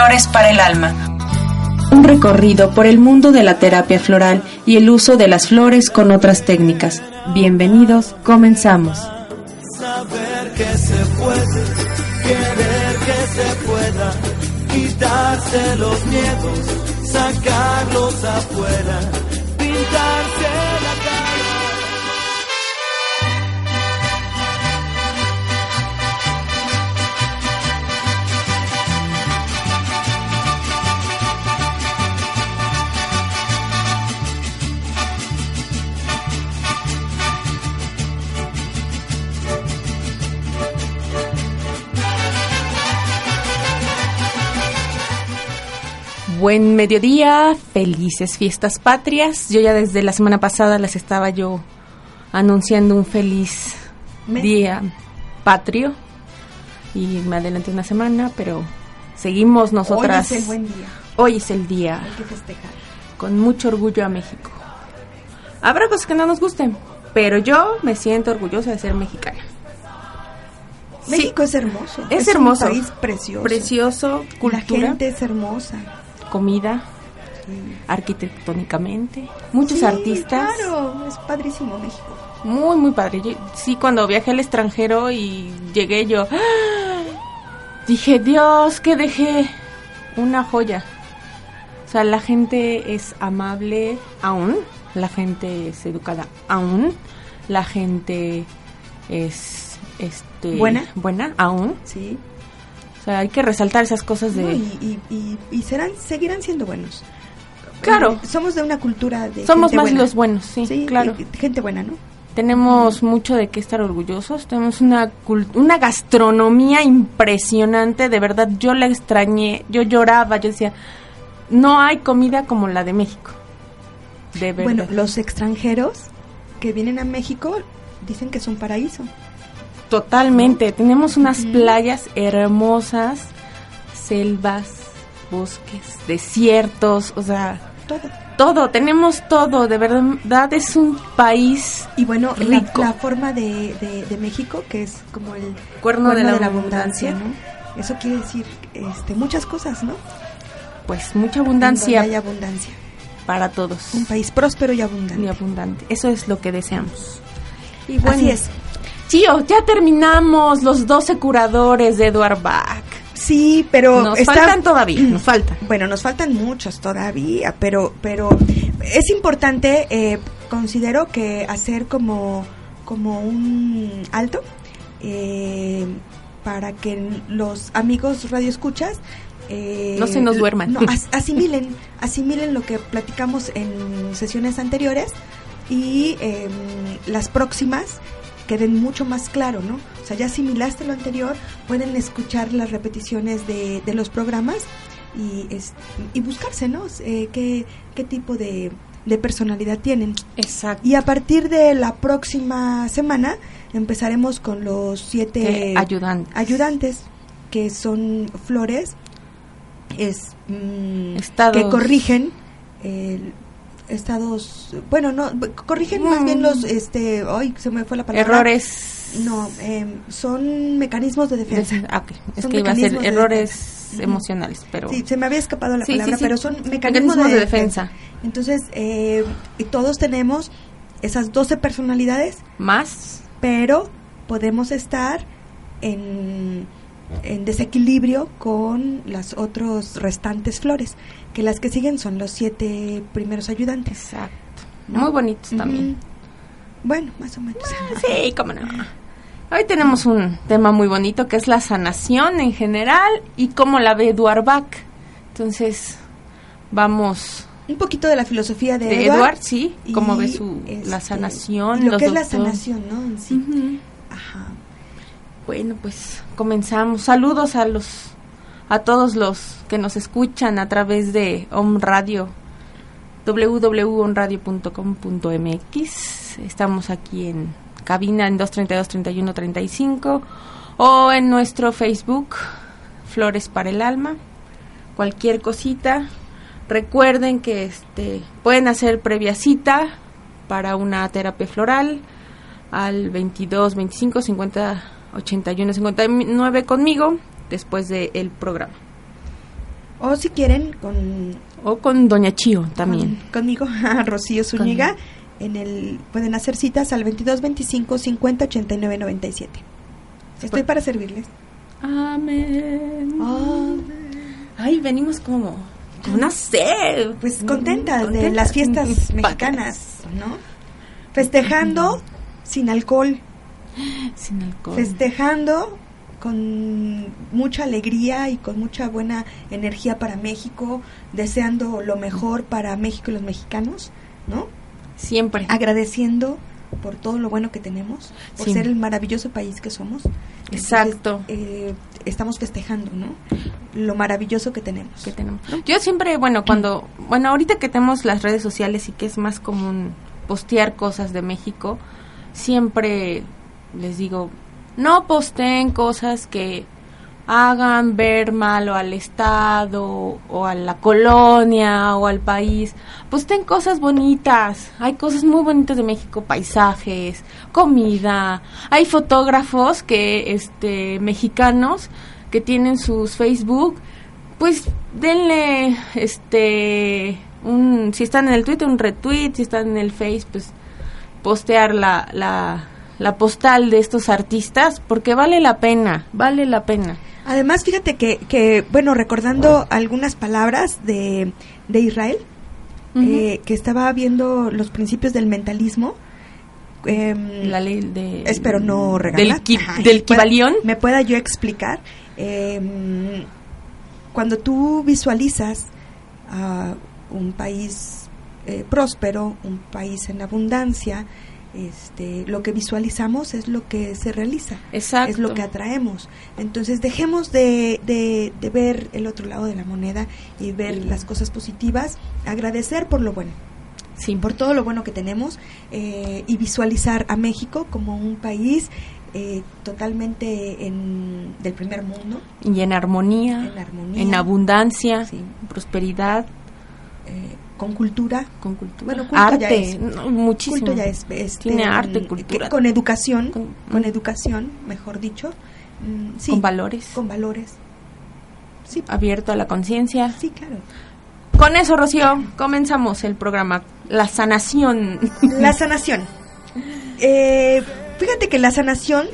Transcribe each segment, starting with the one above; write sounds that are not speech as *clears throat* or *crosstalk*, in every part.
Flores para el alma. Un recorrido por el mundo de la terapia floral y el uso de las flores con otras técnicas. Bienvenidos, comenzamos. Saber que se puede, querer que se pueda, quitarse los miedos, sacarlos afuera, pintarse Buen mediodía, felices fiestas patrias. Yo ya desde la semana pasada les estaba yo anunciando un feliz día patrio y me adelanté una semana, pero seguimos nosotras. Hoy es el buen día. Hoy es el día. Hay que festejar. Con mucho orgullo a México. Habrá cosas que no nos gusten, pero yo me siento orgullosa de ser mexicana. Sí. México es hermoso. Es hermoso. un país precioso. Precioso, La cultura, gente es hermosa. Comida, arquitectónicamente, muchos Sí, artistas. Claro, es padrísimo México. Muy, muy padre. Yo- sí, cuando viajé al extranjero y llegué yo, ¡ah! dije, Dios, que dejé una joya. O sea, la gente es amable aún, la gente es educada aún, la gente es este ¿Buena? buena aún. Sí. O sea, hay que resaltar esas cosas de No, y, y, y, y serán, seguirán siendo buenos. Claro. Eh, somos de una cultura de. somos gente más buena. los buenos, sí, claro. de- de gente buena, ¿no? Tenemos mucho de qué estar orgullosos. Tenemos una, una gastronomía impresionante. De verdad, yo la extrañé. Yo lloraba. Yo decía, no hay comida como la de México. De verdad. Bueno, los extranjeros que vienen a México dicen que es un paraíso. Totalmente. Tenemos unas playas hermosas, selvas, bosques, desiertos. O sea, Todo. todo. Tenemos todo. De verdad, es un país Y bueno, la, Rico. la forma de, de, de México, que es como el cuerno, de la, abundancia, abundancia. ¿no? Eso quiere decir este, muchas cosas, ¿no? Pues mucha abundancia hay abundancia. para todos. Un país próspero y abundante. y abundante. Eso es lo que deseamos. Y Así es. Tío, ya terminamos los 12 curadores de Edward Bach. Sí, pero Nos está- faltan todavía, nos faltan. *clears throat* Bueno, nos faltan muchos todavía, pero, pero es importante, eh, considero que hacer como, como un alto eh, para que los amigos radioescuchas eh, No se nos duerman. no, as- *laughs* asimilen, asimilen lo que platicamos en sesiones anteriores y eh, las próximas queden mucho más claro, ¿no? O sea, ya asimilaste lo anterior, pueden escuchar las repeticiones de, de los programas y, es- y buscarse, ¿no? Eh, ¿qué, qué tipo de, de personalidad tienen? Exacto. Y a partir de la próxima semana empezaremos con los siete ayudantes. ayudantes, que son flores es, mm, que corrigen el- estados, bueno, no, corrigen más Mm. bien los, este, ay, se me fue la palabra. Errores. No, em, son mecanismos de defensa. de- ah, ok. Es Son que iba a ser de errores emocionales, pero. Sí, se me había escapado la Sí, palabra, sí, sí. pero son mecanismos, Mecanismos de, de defensa. defensa. Entonces, eh, y todos tenemos esas 12 personalidades, Más. pero podemos estar en, en desequilibrio con las otros restantes flores, que las que siguen son los siete primeros ayudantes. Exacto. ¿no? Muy bonitos también. Bueno, más o menos. Sí, cómo no. Hoy tenemos un tema muy bonito que es la sanación en general y cómo la ve Eduard Bach. Entonces, vamos Un poquito de la filosofía de, de Edward. Edward, sí, cómo ve su este, la sanación, y lo que es la sanación, ¿no? En sí. Ajá. Bueno, pues comenzamos. Saludos a los a todos los que nos escuchan a través de Om Radio www.onradio.com.mx. Estamos aquí en cabina en 232 31 35 o en nuestro Facebook Flores para el Alma. Cualquier cosita, recuerden que este pueden hacer previa cita para una terapia floral al 22 25 50 81 59 conmigo después del programa. O si quieren, con... O con Doña Chío también. con- conmigo, *laughs* Rocío Zúñiga, en el, pueden hacer citas al 22 25 50 89 97. Estoy para servirles. Amén. Ah, Ay, venimos como con una sed. pues contentas de Contentas. las fiestas *laughs* mexicanas, ¿no? Festejando sin alcohol, *laughs* Sin alcohol. festejando con mucha alegría y con mucha buena energía para México, deseando lo mejor para México y los mexicanos, ¿no? Siempre. Agradeciendo por todo lo bueno que tenemos, por Sí. ser el maravilloso país que somos. Entonces, Exacto. eh, estamos festejando, ¿no? Lo maravilloso que tenemos. que tenemos. Yo siempre, bueno, cuando, bueno, ahorita que tenemos las redes sociales y que es más común postear cosas de México, siempre les digo, no posteen cosas que hagan ver malo al Estado o a la colonia o al país. Posteen cosas bonitas. Hay cosas muy bonitas de México, paisajes, comida. Hay fotógrafos que, este, mexicanos que tienen sus Facebook pues denle este un si están en el Twitter un retweet, si están en el Face pues postear la la la postal de estos artistas porque vale la pena, vale la pena. Además, fíjate que, que bueno, recordando algunas palabras de, de Israel, eh, que estaba viendo los principios del mentalismo. em, La ley de espero no regalar. del ki- del Kibalión. Me pueda yo explicar. em, cuando tú visualizas a un país eh, próspero, un país en abundancia, este, lo que visualizamos es lo que se realiza Exacto. es lo que atraemos. Entonces dejemos de, de- de ver el otro lado de la moneda y ver las cosas positivas, agradecer por lo bueno, sí, por todo lo bueno que tenemos eh, y visualizar a México como un país eh, totalmente en, del primer mundo, y en armonía, en armonía, en abundancia, Sí. prosperidad, eh, con cultura. con cultura, Bueno, culto ya arte, es- no, muchísimo. Culto ya es, este, Tiene arte, cultura. que- con educación, Con- con, mm. educación, mejor dicho. mm, sí, con valores, con valores. Sí, abierto a la conciencia. sí, claro. Con eso, Rocío, comenzamos el programa La Sanación. *laughs* La sanación. Eh, fíjate que la sanación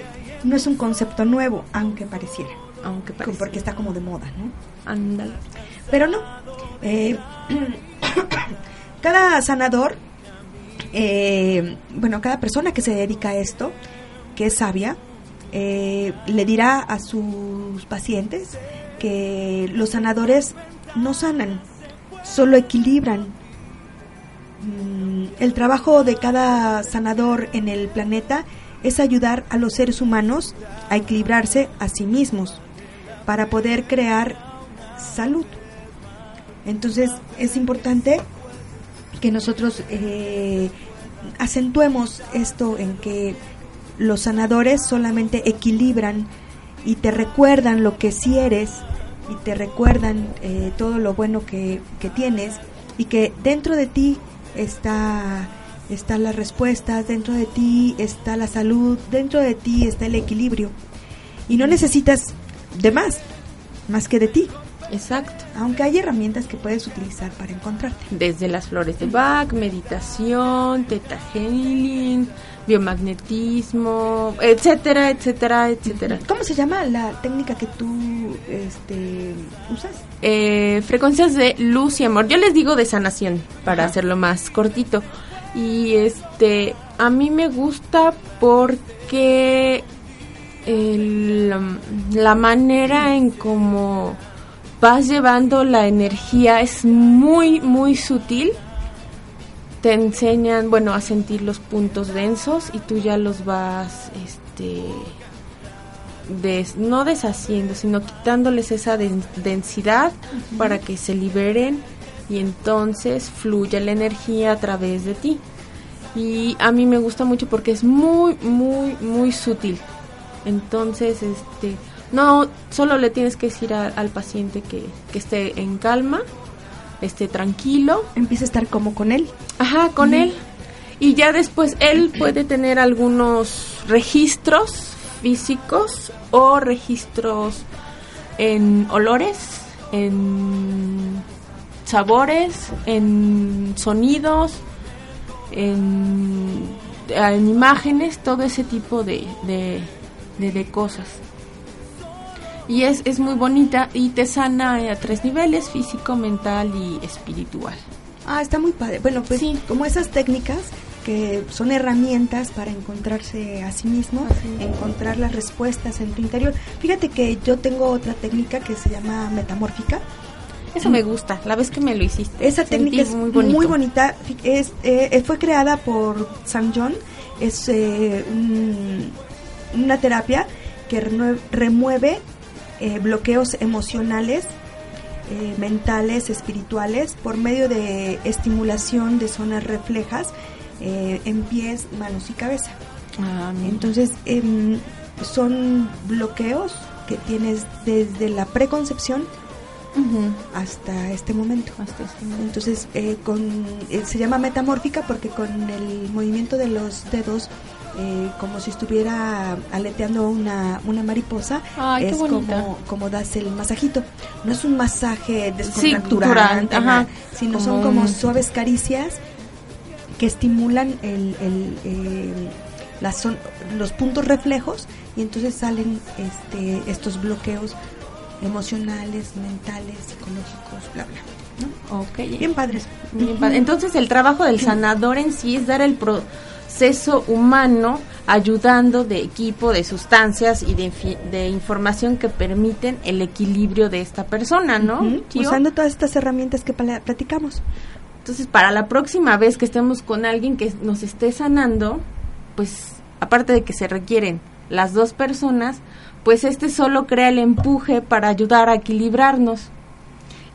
no es un concepto nuevo, aunque pareciera, Aunque parece. porque está como de moda, ¿no? Ándale. Pero no. Eh, *coughs* cada sanador, eh, bueno, cada persona que se dedica a esto, que es sabia, eh, le dirá a sus pacientes que los sanadores no sanan, solo equilibran. Mm, El trabajo de cada sanador en el planeta es ayudar a los seres humanos a equilibrarse a sí mismos para poder crear salud. Entonces es importante que nosotros eh, acentuemos esto en que los sanadores solamente equilibran y te recuerdan lo que sí eres y te recuerdan eh, todo lo bueno que, que tienes y que dentro de ti está están las respuestas, dentro de ti está la salud, dentro de ti está el equilibrio. Y no necesitas de más, más que de ti, Exacto. aunque hay herramientas que puedes utilizar para encontrarte. Desde las flores de Bach, meditación, teta healing, biomagnetismo, etcétera, etcétera, etcétera. ¿Cómo se llama la técnica que tú este, usas? Eh, frecuencias de luz y amor. Yo les digo de sanación para Ajá. hacerlo más cortito. Y este, a mí me gusta porque el, la manera en cómo vas llevando la energía es muy, muy sutil. Te enseñan, bueno, a sentir los puntos densos y tú ya los vas, este, des- no deshaciendo, sino quitándoles esa den- densidad para que se liberen y entonces fluya la energía a través de ti. Y a mí me gusta mucho porque es muy, muy, muy sutil. Entonces, este, no, solo le tienes que decir a- al paciente que, que esté en calma, esté tranquilo, Empieza a estar como con él. Ajá, con él. Y ya después él puede tener algunos registros físicos o registros en olores en sabores, en sonidos, en, en imágenes, todo ese tipo de, de, de, de cosas. Y es, es muy bonita y te sana a tres niveles, físico, mental y espiritual. Ah, está muy padre. Bueno, pues Sí. como esas técnicas que son herramientas para encontrarse a sí mismo, Así encontrar las respuestas en tu interior. Fíjate que yo tengo otra técnica que se llama metamórfica. Eso me gusta, la vez que me lo hiciste. Esa técnica es muy, bonito. bonita. Es, eh, fue creada por San John. Es eh, un- una terapia que remueve eh, bloqueos emocionales, eh, mentales, espirituales, por medio de estimulación de zonas reflejas eh, en pies, manos y cabeza. Ah. Entonces, em, son bloqueos que tienes desde la preconcepción hasta este momento. Hasta ese momento. Entonces, eh, con, se llama metamórfica porque con el movimiento de los dedos, eh, como si estuviera aleteando una, una mariposa, Ay, es como, como das el masajito. No es un masaje Sí, descontracturante, ajá, sino como son como suaves caricias que estimulan el, el, eh, las son- los puntos reflejos y entonces salen este, estos bloqueos emocionales, mentales, psicológicos, bla, bla. ¿no? Ok. Bien padres. Bien padre. Entonces el trabajo del sanador en sí es dar el proceso humano ayudando de equipo, de sustancias y de, información que permiten el equilibrio de esta persona, ¿no? Usando todas estas herramientas que platicamos. Entonces para la próxima vez que estemos con alguien que nos esté sanando, pues aparte de que se requieren las dos personas, pues este solo crea el empuje para ayudar a equilibrarnos.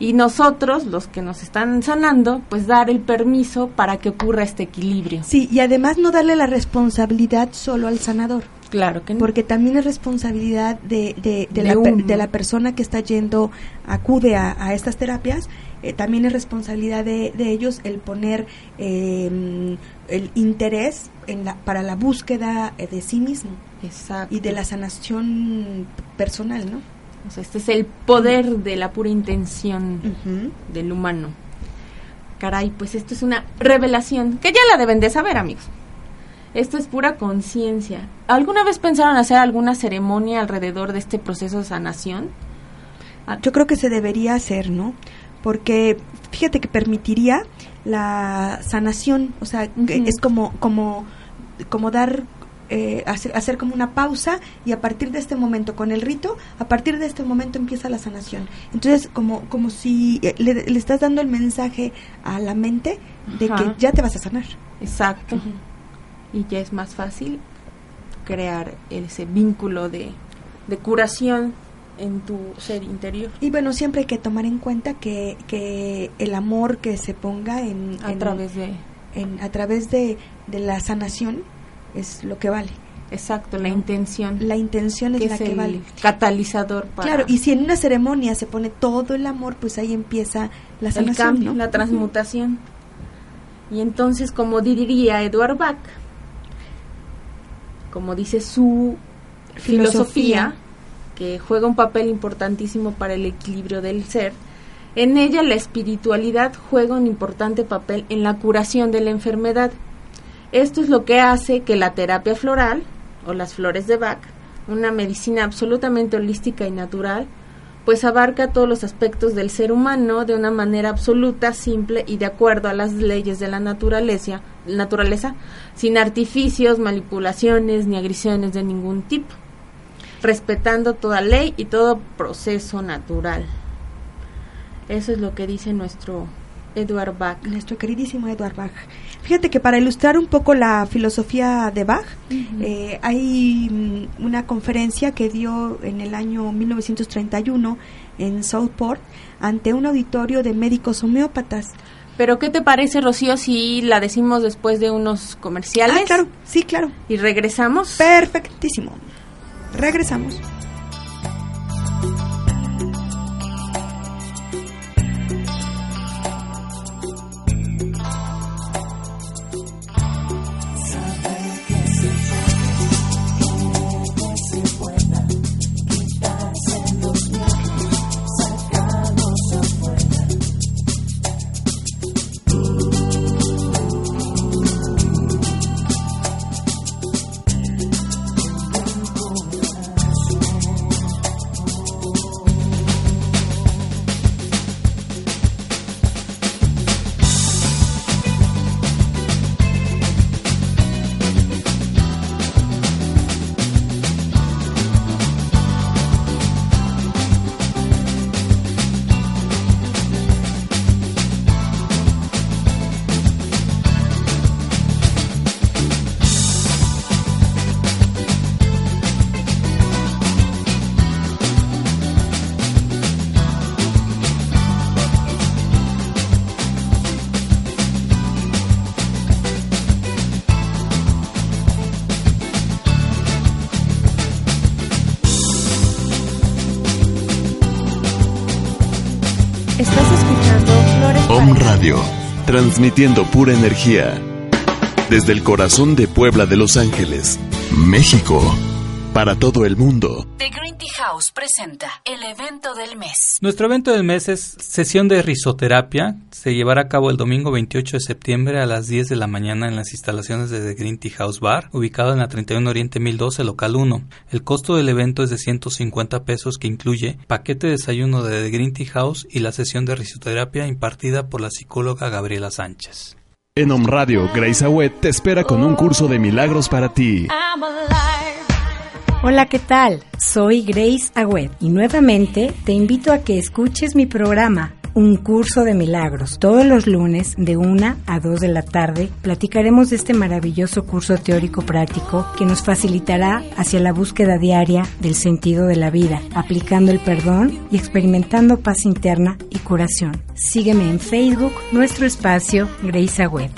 Y nosotros, los que nos están sanando, pues dar el permiso para que ocurra este equilibrio. Sí, y además no darle la responsabilidad solo al sanador, Claro que no. porque también es responsabilidad de, de, de De la, per- de la persona que está yendo, acude a, a estas terapias, eh, también es responsabilidad de, de ellos el poner eh, el interés en la, para la búsqueda eh, de sí mismo Exacto. y de la sanación personal, ¿no? O sea, este es el poder de la pura intención del humano. Caray, pues esto es una revelación que ya la deben de saber, amigos. Esto es pura conciencia. ¿Alguna vez pensaron hacer alguna ceremonia alrededor de este proceso de sanación? Yo creo que se debería hacer, ¿no? Porque fíjate que permitiría la sanación, o sea, es como como como dar eh, hacer, hacer como una pausa y a partir de este momento con el rito, a partir de este momento empieza la sanación. Entonces, como como si eh, le, le estás dando el mensaje a la mente de Ajá. que ya te vas a sanar. Exacto. Y ya es más fácil crear ese vínculo de, de curación en tu ser interior. Y bueno, siempre hay que tomar en cuenta que, que el amor que se ponga en, A en- través de... en- a través de, de la sanación es lo que vale. Exacto, la intención. La intención es que la es que vale. catalizador para Claro, y si en una ceremonia se pone todo el amor, pues ahí empieza la el cambio, ¿no? la transmutación. Y entonces, como diría Edward Bach, como dice su filosofía, Filosofía. que juega un papel importantísimo para el equilibrio del ser, en ella la espiritualidad juega un importante papel en la curación de la enfermedad. Esto es lo que hace que la terapia floral, o las flores de Bach, una medicina absolutamente holística y natural, pues abarca todos los aspectos del ser humano de una manera absoluta, simple y de acuerdo a las leyes de la naturaleza, naturaleza sin artificios, manipulaciones ni agresiones de ningún tipo, respetando toda ley y todo proceso natural. Eso es lo que dice nuestro Edward Bach. Nuestro queridísimo Edward Bach. Fíjate que para ilustrar un poco la filosofía de Bach, eh, hay mm, una conferencia que dio en el año 1931 en Southport ante un auditorio de médicos homeópatas. Pero ¿qué te parece, Rocío, si la decimos después de unos comerciales? Ah, claro, sí, claro. Y regresamos. Perfectísimo. Regresamos. Transmitiendo pura energía. Desde el corazón de Puebla de Los Ángeles, México, para todo el mundo. The Green Tea House presenta el evento del mes. Nuestro evento del mes es sesión de risoterapia. Se llevará a cabo el domingo 28 de septiembre a las 10 de la mañana en las instalaciones de The Green Tea House Bar, ubicado en la 31 Oriente 1012, local 1. El costo del evento es de 150 pesos que incluye paquete de desayuno de The Green Tea House y la sesión de risoterapia impartida por la psicóloga Gabriela Sánchez. En Om Radio, Grace Agüet te espera con un curso de milagros para ti. Hola, ¿qué tal? Soy Grace Agüed y nuevamente te invito a que escuches mi programa un curso de milagros. Todos los lunes de 1 a 2 de la tarde platicaremos de este maravilloso curso teórico práctico que nos facilitará hacia la búsqueda diaria del sentido de la vida, aplicando el perdón y experimentando paz interna y curación. Sígueme en Facebook, nuestro espacio Grace Agüed.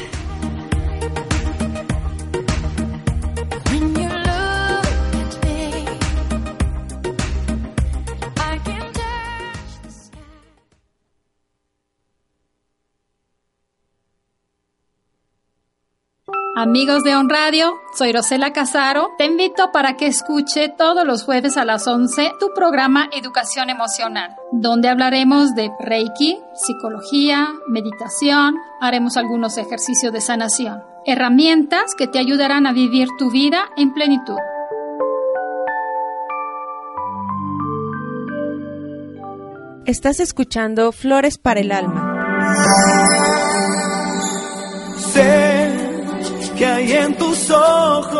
Amigos de On Radio, soy Rosela Casaro. Te invito para que escuche todos los jueves a las 11 tu programa Educación Emocional, donde hablaremos de Reiki, psicología, meditación, haremos algunos ejercicios de sanación, herramientas que te ayudarán a vivir tu vida en plenitud. Estás escuchando Flores para el Alma.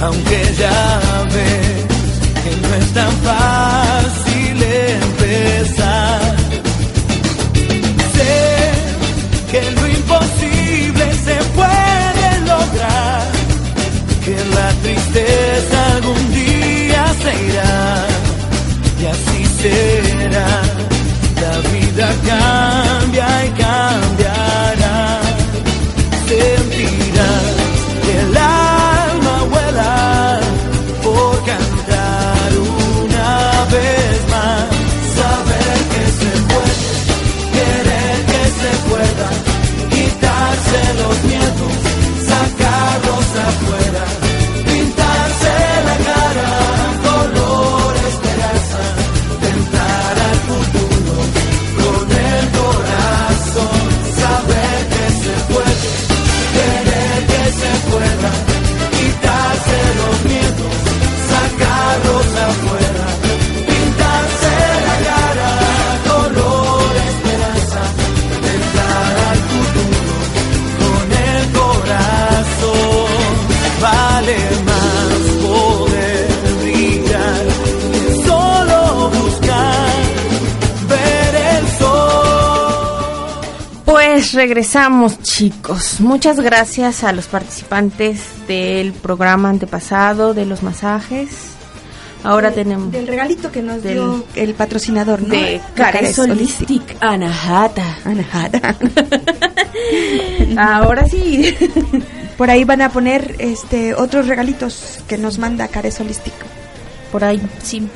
Aunque Pues regresamos, chicos. Muchas gracias a los participantes del programa antepasado de los masajes. Ahora tenemos Del regalito que nos Del- dio el patrocinador, ¿no? de Cares Holistic Anahata. Anahata. *laughs* Ahora sí. Por ahí van a poner este otros regalitos que nos manda Cares Holistic. Por ahí, sí.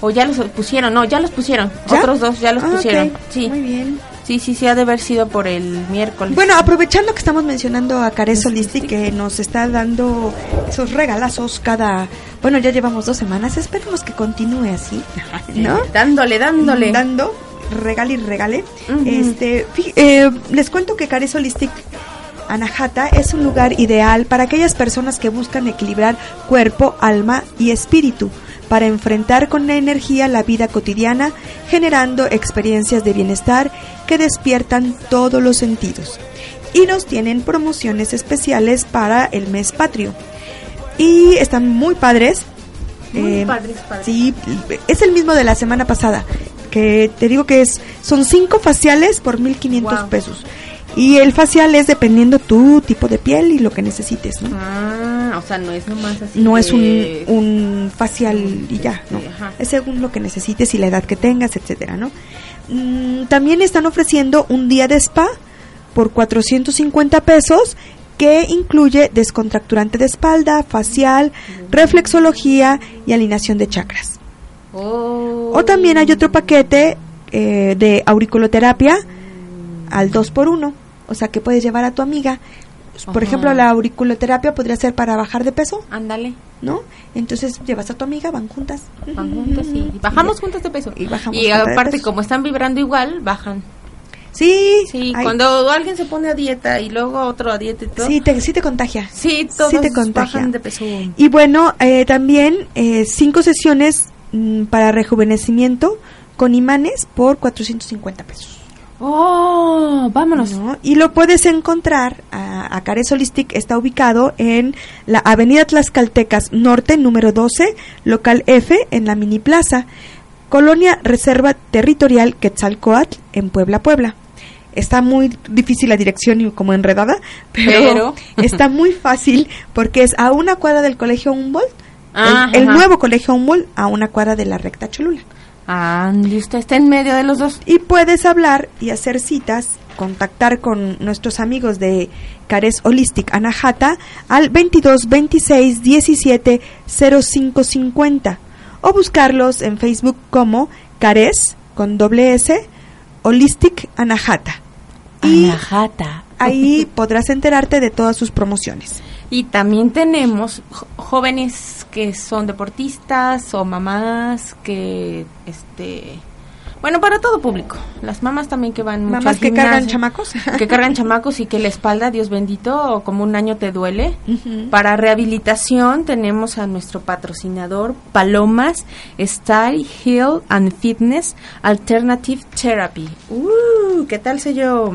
O ya los pusieron, no, ya los pusieron. ¿Ya? Otros dos ya los Ah, pusieron. Sí. Muy bien. Sí, sí, sí, ha de haber sido por el miércoles. Bueno, aprovechando que estamos mencionando a Cares Holistic, que nos está dando esos regalazos cada... Bueno, ya llevamos dos semanas, esperemos que continúe así, ¿no? Dándole, dándole. Dando, regale y regale. Este, eh, les cuento que Cares Holistic Anahata es un lugar ideal para aquellas personas que buscan equilibrar cuerpo, alma y espíritu para enfrentar con la energía la vida cotidiana, generando experiencias de bienestar que despiertan todos los sentidos. Y nos tienen promociones especiales para el mes patrio. Y están muy padres. Muy Eh, padres, padres. Sí, es el mismo de la semana pasada. Que te digo que es son cinco faciales por 1500 Wow. pesos. Y el facial es dependiendo tu tipo de piel y lo que necesites, ¿no? Ah, o sea, no es nomás así. No es un, un facial y ya, ¿no? Ajá. Es según lo que necesites y la edad que tengas, etcétera, ¿no? Mm, también están ofreciendo un día de spa por 450 pesos que incluye descontracturante de espalda, facial, reflexología y alineación de chakras. Oh. O también hay otro paquete eh, de auriculoterapia al 2 por 1 o sea que puedes llevar a tu amiga. Por Ajá. ejemplo, la auriculoterapia podría ser para bajar de peso, Ándale, ¿no? Entonces llevas a tu amiga, van juntas. van juntas y bajamos juntas de peso. Y bajamos Y aparte, peso. como están vibrando igual, bajan. Sí, Sí, cuando alguien se pone a dieta y luego otro a dieta y todo. sí, te, sí te contagia. sí, todos sí te contagia. bajan de peso. Y bueno, eh, también eh, cinco sesiones mm, para rejuvenecimiento con imanes por 450 pesos. Oh, vámonos. ¿no? Y lo puedes encontrar, a, a Cares Holistic está ubicado en la Avenida Tlaxcaltecas Norte, número 12, local F, en la Mini Plaza, Colonia Reserva Territorial Quetzalcoatl, en Puebla, Puebla. Está muy difícil la dirección y como enredada, pero, Pero. *laughs* está muy fácil porque es a una cuadra del Colegio Humboldt, el- Ah, el, nuevo Colegio Humboldt, a una cuadra de la recta Cholula. Ande, usted está en medio de los dos. Y puedes hablar y hacer citas, contactar con nuestros amigos de Cares Holistic Anahata al 22 26 17 05 50 o buscarlos en Facebook como Cares con doble S Holistic Anahata. Y Anahata. ahí *laughs* podrás enterarte de todas sus promociones. Y también tenemos jóvenes que son deportistas o mamás que, este, bueno, para todo público. Las mamás también que van mucho Mamás al que cargan chamacos. *laughs* que cargan chamacos y que la espalda, Dios bendito, como un año te duele. Para rehabilitación tenemos a nuestro patrocinador Palomas Style Heal and Fitness Alternative Therapy. Uh, ¿qué tal sé yo?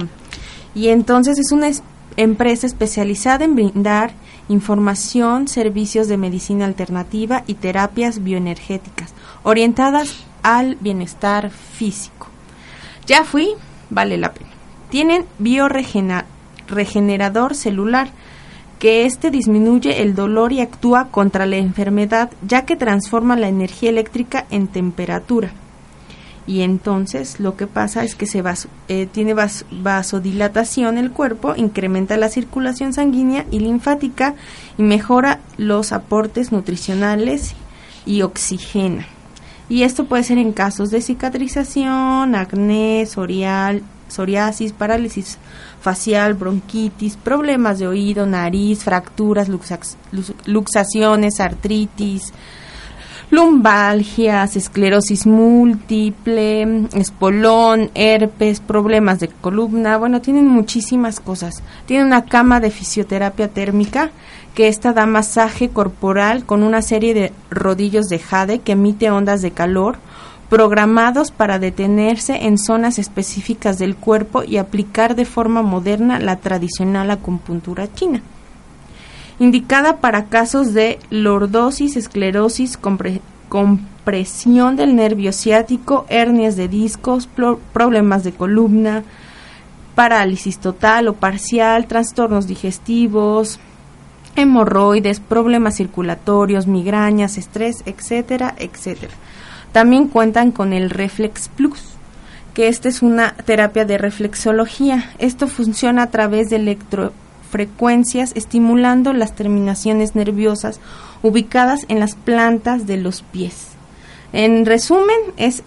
Y entonces es una es- empresa especializada en brindar información, servicios de medicina alternativa y terapias bioenergéticas orientadas al bienestar físico. Ya fui, vale la pena. Tienen bioregenerador celular, que este disminuye el dolor y actúa contra la enfermedad, ya que transforma la energía eléctrica en temperatura. Y entonces lo que pasa es que se eh, tiene vas- vasodilatación el cuerpo, incrementa la circulación sanguínea y linfática y mejora los aportes nutricionales y oxigena. Y esto puede ser en casos de cicatrización, acné, psoriasis, parálisis facial, bronquitis, problemas de oído, nariz, fracturas, luxaciones, artritis, lumbalgias, esclerosis múltiple, espolón, herpes, problemas de columna, bueno, tienen muchísimas cosas. Tiene una cama de fisioterapia térmica que esta da masaje corporal con una serie de rodillos de jade que emite ondas de calor programados para detenerse en zonas específicas del cuerpo y aplicar de forma moderna la tradicional acupuntura china indicada para casos de lordosis, esclerosis, compre- compresión del nervio ciático, hernias de discos, problemas de columna, parálisis total o parcial, trastornos digestivos, hemorroides, problemas circulatorios, migrañas, estrés, etcétera, etcétera. También cuentan con el Reflex Plus, que esta es una terapia de reflexología. Esto funciona a través de electrofrecuencias estimulando las terminaciones nerviosas ubicadas en las plantas de los pies. En resumen, es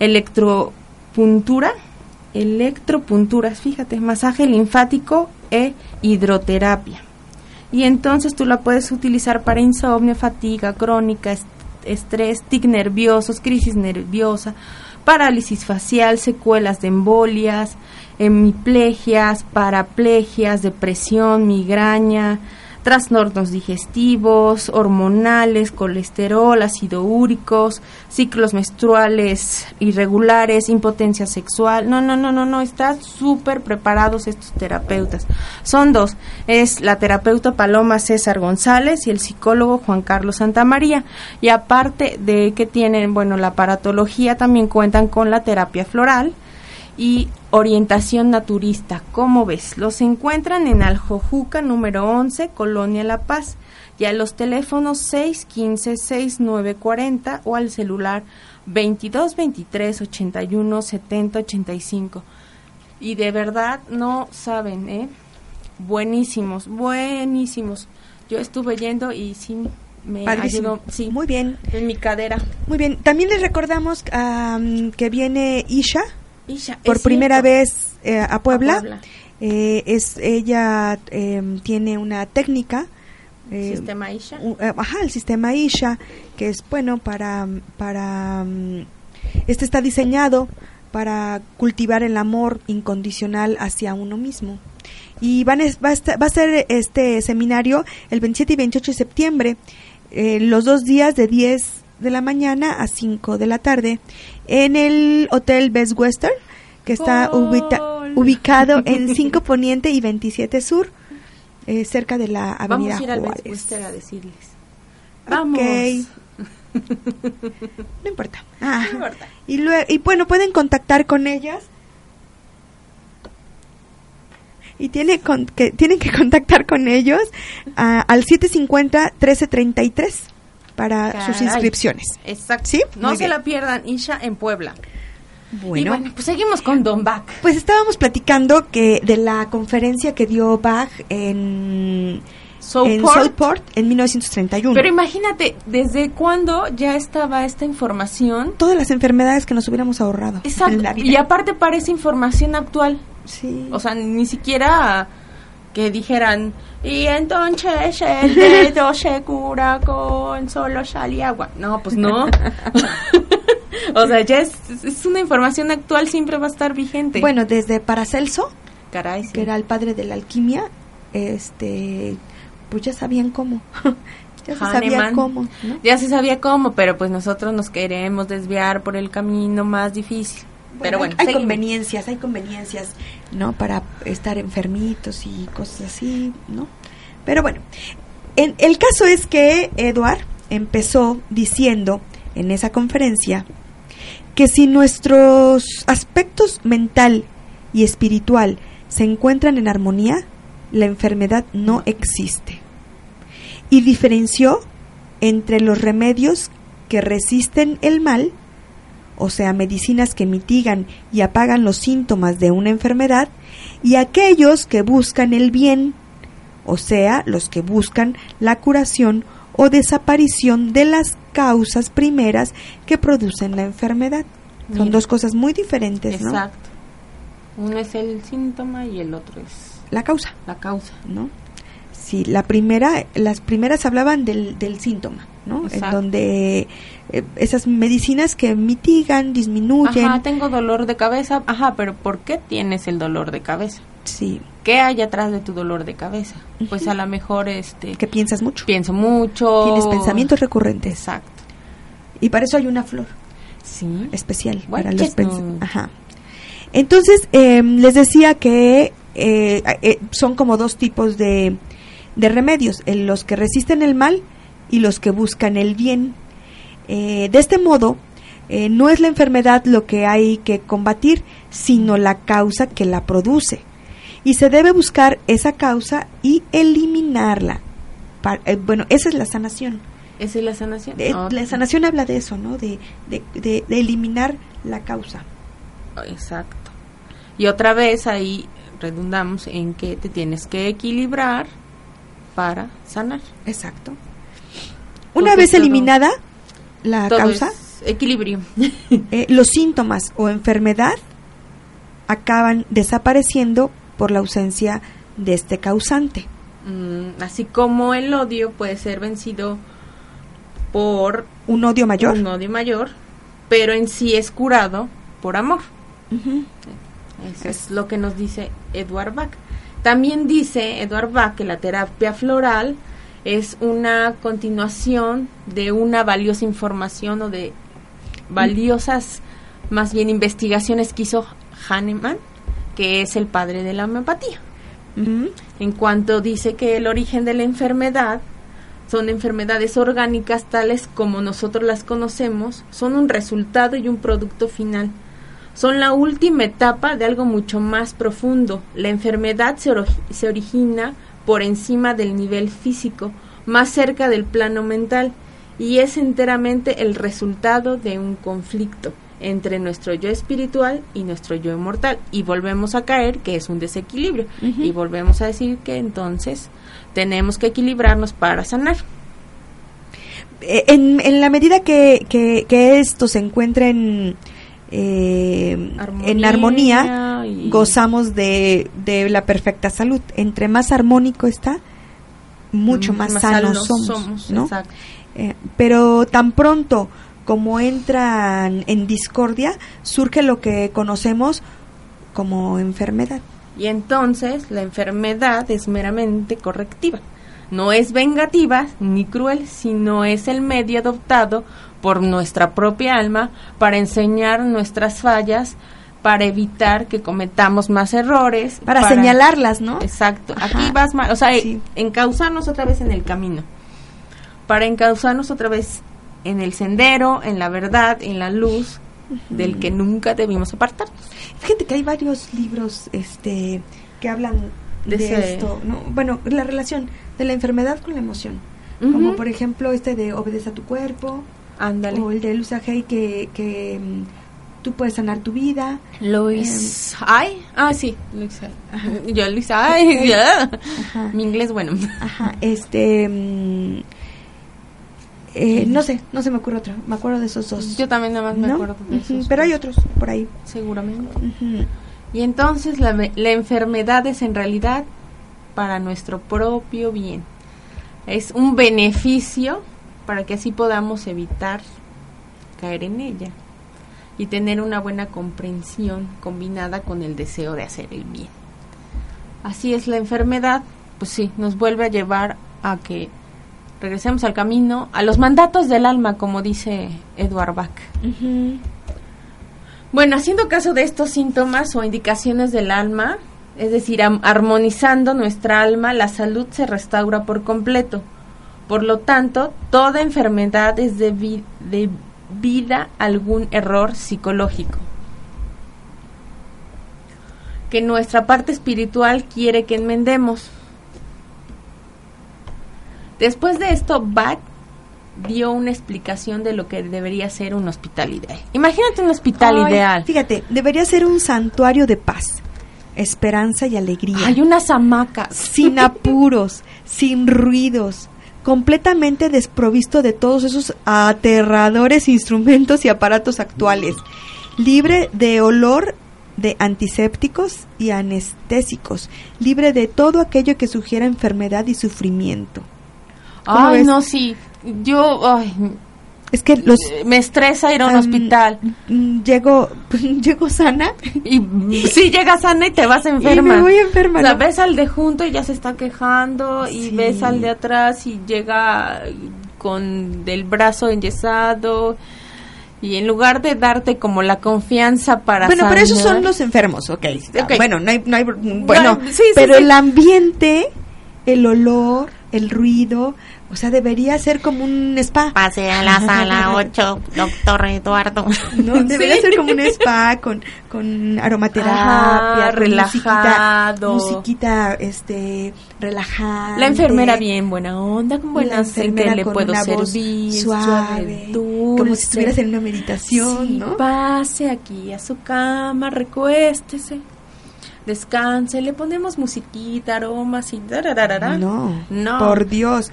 electropuntura, electropunturas, fíjate, masaje linfático e hidroterapia. Y entonces tú la puedes utilizar para insomnio, fatiga crónica, est- estrés, tic nerviosos, crisis nerviosa, parálisis facial, secuelas de embolias, hemiplegias, paraplegias, depresión, migraña, trastornos digestivos, hormonales, colesterol, ácido úricos, ciclos menstruales irregulares, impotencia sexual. No, no, no, no, no, están súper preparados estos terapeutas. Son dos, es la terapeuta Paloma César González y el psicólogo Juan Carlos Santamaría. Y aparte de que tienen, bueno, la aparatología, también cuentan con la terapia floral y orientación naturista. ¿Cómo ves? Los encuentran en Aljojuca número 11, Colonia La Paz, y a los teléfonos 615-6940 o al celular 2223-81-70-85. Y de verdad no saben, ¿eh? Buenísimos, buenísimos. Yo estuve yendo y sí me Padrísimo. ayudó, sí, Muy bien, en mi cadera. muy bien. También les recordamos am, que viene Isha Isha, por primera cierto. vez eh, a Puebla. A Puebla. Eh, es ella em, tiene una técnica eh, Sistema Isha. u- eh, ajá, el sistema Isha, que es bueno para, para mm, este está diseñado para cultivar el amor incondicional hacia uno mismo. Y van es- va, a va a ser este seminario el 27 y 28 de septiembre, eh, los dos días de 10 de la mañana a 5 de la tarde, en el Hotel Best Western, que está Gol. ubicado en *laughs* 5 Poniente y 27 Sur, eh, cerca de la Avenida Vamos a ir al Juárez. Westbuster a decirles. Vamos. Ok. *laughs* No importa. Ah, No importa. Y, lue- y bueno, pueden contactar con ellas. Y tiene con- que, tienen que contactar con ellos ah, al 750-1333 para sus Caray. inscripciones. Exacto. ¿Sí? No Muy se bien. la pierdan, Isha en Puebla. Bueno, Y bueno, pues seguimos con Don Bach. pues estábamos platicando que de la conferencia que dio Bach en, en Soulport. Southport en 1931. Pero imagínate, ¿desde cuándo ya estaba esta información? Todas las enfermedades que nos hubiéramos ahorrado Exacto. en la vida. Y aparte parece información actual. Sí. O sea, ni siquiera que dijeran, y entonces el dedo *laughs* se cura con solo sal y agua. No, pues no. *laughs* o sea, ya es, es una información actual, siempre va a estar vigente. Bueno, desde Paracelso, caray, sí. que era el padre de la alquimia, este, pues ya sabían cómo. *laughs* ya se sabía Hahnemann. cómo, ¿no? Ya se sabía cómo, pero pues nosotros nos queremos desviar por el camino más difícil. Pero bueno, hay, hay conveniencias, hay conveniencias, ¿no? Para estar enfermitos y cosas así, ¿no? Pero bueno, en, el caso es que Edward empezó diciendo en esa conferencia que si nuestros aspectos mental y espiritual se encuentran en armonía, la enfermedad no existe. Y diferenció entre los remedios que resisten el mal, o sea, medicinas que mitigan y apagan los síntomas de una enfermedad, y aquellos que buscan el bien, o sea, los que buscan la curación o desaparición de las causas primeras que producen la enfermedad. Son dos cosas muy diferentes, ¿no? Exacto. Uno es el síntoma y el otro es La causa, la causa. ¿no? Sí, la primera, las primeras hablaban del, del síntoma, ¿no? En Exacto. donde eh, esas medicinas que mitigan, disminuyen, Ajá, tengo dolor de cabeza. Ajá, pero ¿por qué tienes el dolor de cabeza? sí, ¿Qué hay atrás de tu dolor de cabeza? Pues a lo mejor este que piensas mucho, pienso mucho. tienes pensamientos recurrentes, Exacto. y para eso hay una flor. Sí. especial Bueno, para los no. Ajá. Entonces, eh, les decía que eh, eh, son como dos tipos de, de remedios, eh, los que resisten el mal y los que buscan el bien. Eh, de este modo, eh, no es la enfermedad lo que hay que combatir, sino la causa que la produce. Y se debe buscar esa causa y eliminarla. Eh, bueno, esa es la sanación. ¿Esa es la sanación? La sanación habla de eso, ¿no? De, de- de eliminar la causa. Exacto. Y otra vez ahí redundamos en que te tienes que equilibrar para sanar. Exacto. Una vez todo- eliminada la Todo causa, equilibrio. *laughs* eh, los síntomas o enfermedad acaban desapareciendo por la ausencia de este causante. Mm, así como el odio puede ser vencido por Un odio mayor. un odio mayor, pero en sí es curado por amor. Eso es lo que nos dice Edward Bach. También dice Edward Bach que la terapia floral es una continuación de una valiosa información o de valiosas, más bien investigaciones que hizo Hahnemann, que es el padre de la homeopatía. En cuanto dice que el origen de la enfermedad son enfermedades orgánicas tales como nosotros las conocemos, son un resultado y un producto final. Son la última etapa de algo mucho más profundo. La enfermedad se, se origina por encima del nivel físico, más cerca del plano mental, y es enteramente el resultado de un conflicto entre nuestro yo espiritual y nuestro yo mortal. Y volvemos a caer que es un desequilibrio. Y volvemos a decir que entonces tenemos que equilibrarnos para sanar. Eh, En, en la medida que, que, que esto se encuentre en, eh, en armonía, y- gozamos de, de la perfecta salud. Entre más armónico está, mucho Mm, más, sanos somos, somos, ¿no? Eh, pero tan pronto como entran en discordia, surge lo que conocemos como enfermedad. Y entonces la enfermedad es meramente correctiva. No es vengativa ni cruel, sino es el medio adoptado por nuestra propia alma para enseñar nuestras fallas, para evitar que cometamos más errores. Para, señalarlas, ¿no? Exacto. Ajá. Aquí vas mal, o sea, Sí. encauzarnos otra vez en el camino. Para encauzarnos otra vez en el sendero, en la verdad, en la luz del que nunca debimos apartarnos. Fíjate que hay varios libros este que hablan De esto, ¿no? Bueno, la relación de la enfermedad con la emoción. Como por ejemplo este de obedece a tu cuerpo, Ándale. o el de Luisa Hay que, que mm, tú puedes sanar tu vida. Luis Ay, ah sí, Luis Ay. *laughs* Yo Luis Ay, *laughs* ya. Ajá. Mi inglés bueno. Ajá, este mm, eh, no sé, no se me ocurre otro. Me acuerdo de esos dos. Yo también nada más me ¿no? acuerdo de esos. Pero hay otros por ahí. seguramente. Y entonces la, me- la enfermedad es en realidad para nuestro propio bien. Es un beneficio para que así podamos evitar caer en ella y tener una buena comprensión combinada con el deseo de hacer el bien. Así es la enfermedad, pues sí, nos vuelve a llevar a que regresemos al camino, a los mandatos del alma, como dice Edward Bach. Bueno, haciendo caso de estos síntomas o indicaciones del alma, es decir, armonizando nuestra alma, la salud se restaura por completo. Por lo tanto, toda enfermedad es debi- debida a algún error psicológico que nuestra parte espiritual quiere que enmendemos. Después de esto, Bach dio una explicación de lo que debería ser un hospital ideal. Imagínate un hospital Ay, ideal. Fíjate, debería ser un santuario de paz, esperanza y alegría. Hay unas hamacas. sin apuros, sin ruidos, completamente desprovisto de todos esos aterradores instrumentos y aparatos actuales, libre de olor de antisépticos y anestésicos, libre de todo aquello que sugiera enfermedad y sufrimiento. ¿Cómo Ay, ves? no, sí. Yo ay, Es que los me estresa ir a un hospital. mm, llego *laughs* llego sana Y sí, llegas sana y te vas y enferma. me voy enferma. O sea, ¿no? ves al de junto y ya se está quejando y ves al de atrás y llega con del brazo enyesado y en lugar de darte como la confianza para Bueno, pero esos son los enfermos, ok. Ok. Bueno, no hay, no hay, bueno, sí, sí, pero sí. el ambiente, el olor, el ruido, o sea, debería ser como un spa. Pase a la sala *laughs* 8, doctor Eduardo. ¿no? *laughs* Debería Sí. ser como un spa con, con aromaterapia, con relajado. Musiquita, musiquita, este, relajante. La enfermera bien buena onda, con buena sed, que le puedo servir, suave, dulce. como si estuvieras en una meditación, Sí, ¿no? pase aquí a su cama, recuéstese, descanse, le ponemos musiquita, aromas y. No, No. por Dios.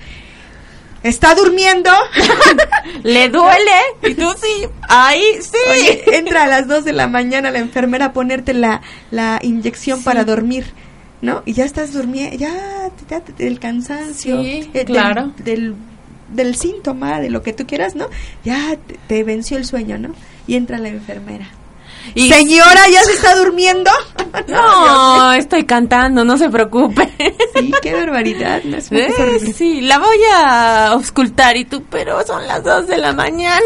Está durmiendo. *laughs* Le duele. Y tú sí. Ahí sí. Oye, *laughs* entra a las 2 de la mañana la enfermera a ponerte la, la inyección para dormir, ¿no? Y ya estás durmiendo, ya, ya el cansancio, Sí, eh, *laughs* del- claro. del, del síntoma, de lo que tú quieras, ¿no? Ya te, te venció el sueño, ¿no? Y entra la enfermera. Y- Señora, ¿ya se está durmiendo? *laughs* No, estoy cantando, no se preocupe. Sí, qué barbaridad. Eh, sí, la voy a auscultar y tú, pero son las dos de la mañana.